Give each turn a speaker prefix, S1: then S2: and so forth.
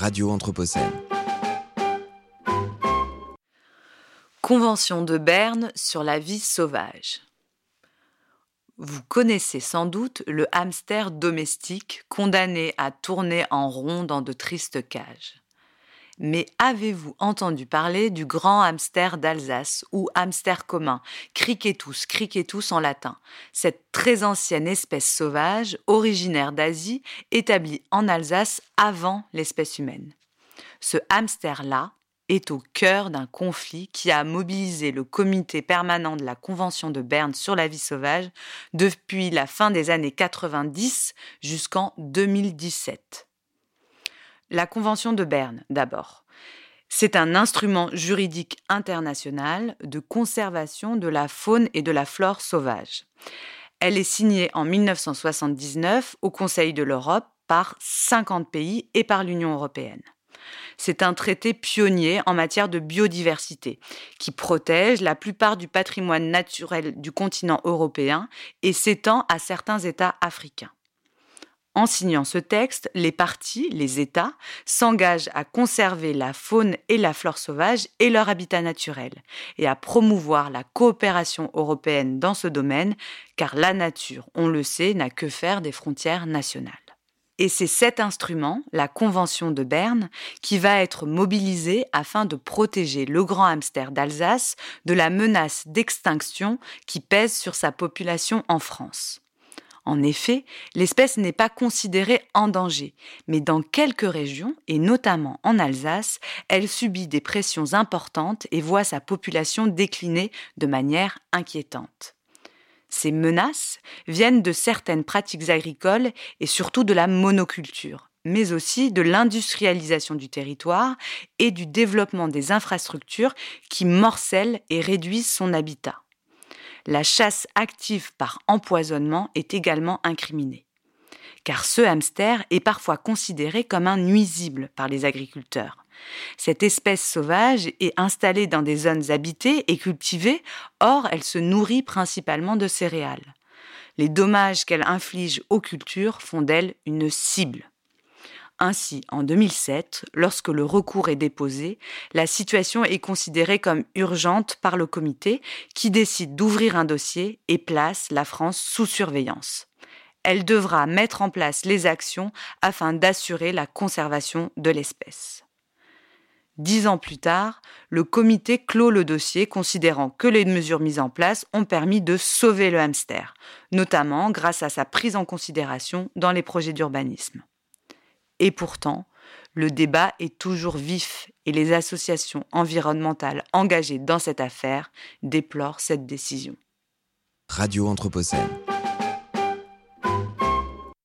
S1: Radio Anthropocène.
S2: Convention de Berne sur la vie sauvage. Vous connaissez sans doute le hamster domestique condamné à tourner en rond dans de tristes cages. Mais avez-vous entendu parler du grand hamster d'Alsace ou hamster commun, criquetus, criquetus en latin, cette très ancienne espèce sauvage originaire d'Asie établie en Alsace avant l'espèce humaine. Ce hamster-là est au cœur d'un conflit qui a mobilisé le comité permanent de la Convention de Berne sur la vie sauvage depuis la fin des années 90 jusqu'en 2017. La Convention de Berne, d'abord. C'est un instrument juridique international de conservation de la faune et de la flore sauvage. Elle est signée en 1979 au Conseil de l'Europe par 50 pays et par l'Union européenne. C'est un traité pionnier en matière de biodiversité qui protège la plupart du patrimoine naturel du continent européen et s'étend à certains États africains. En signant ce texte, les partis, les États, s'engagent à conserver la faune et la flore sauvage et leur habitat naturel, et à promouvoir la coopération européenne dans ce domaine, car la nature, on le sait, n'a que faire des frontières nationales. Et c'est cet instrument, la Convention de Berne, qui va être mobilisé afin de protéger le grand hamster d'Alsace de la menace d'extinction qui pèse sur sa population en France. En effet, l'espèce n'est pas considérée en danger, mais dans quelques régions, et notamment en Alsace, elle subit des pressions importantes et voit sa population décliner de manière inquiétante. Ces menaces viennent de certaines pratiques agricoles et surtout de la monoculture, mais aussi de l'industrialisation du territoire et du développement des infrastructures qui morcellent et réduisent son habitat la chasse active par empoisonnement est également incriminée. Car ce hamster est parfois considéré comme un nuisible par les agriculteurs. Cette espèce sauvage est installée dans des zones habitées et cultivées, or elle se nourrit principalement de céréales. Les dommages qu'elle inflige aux cultures font d'elle une cible. Ainsi, en 2007, lorsque le recours est déposé, la situation est considérée comme urgente par le comité qui décide d'ouvrir un dossier et place la France sous surveillance. Elle devra mettre en place les actions afin d'assurer la conservation de l'espèce. Dix ans plus tard, le comité clôt le dossier considérant que les mesures mises en place ont permis de sauver le hamster, notamment grâce à sa prise en considération dans les projets d'urbanisme. Et pourtant, le débat est toujours vif et les associations environnementales engagées dans cette affaire déplorent cette décision.
S1: Radio Anthropocène.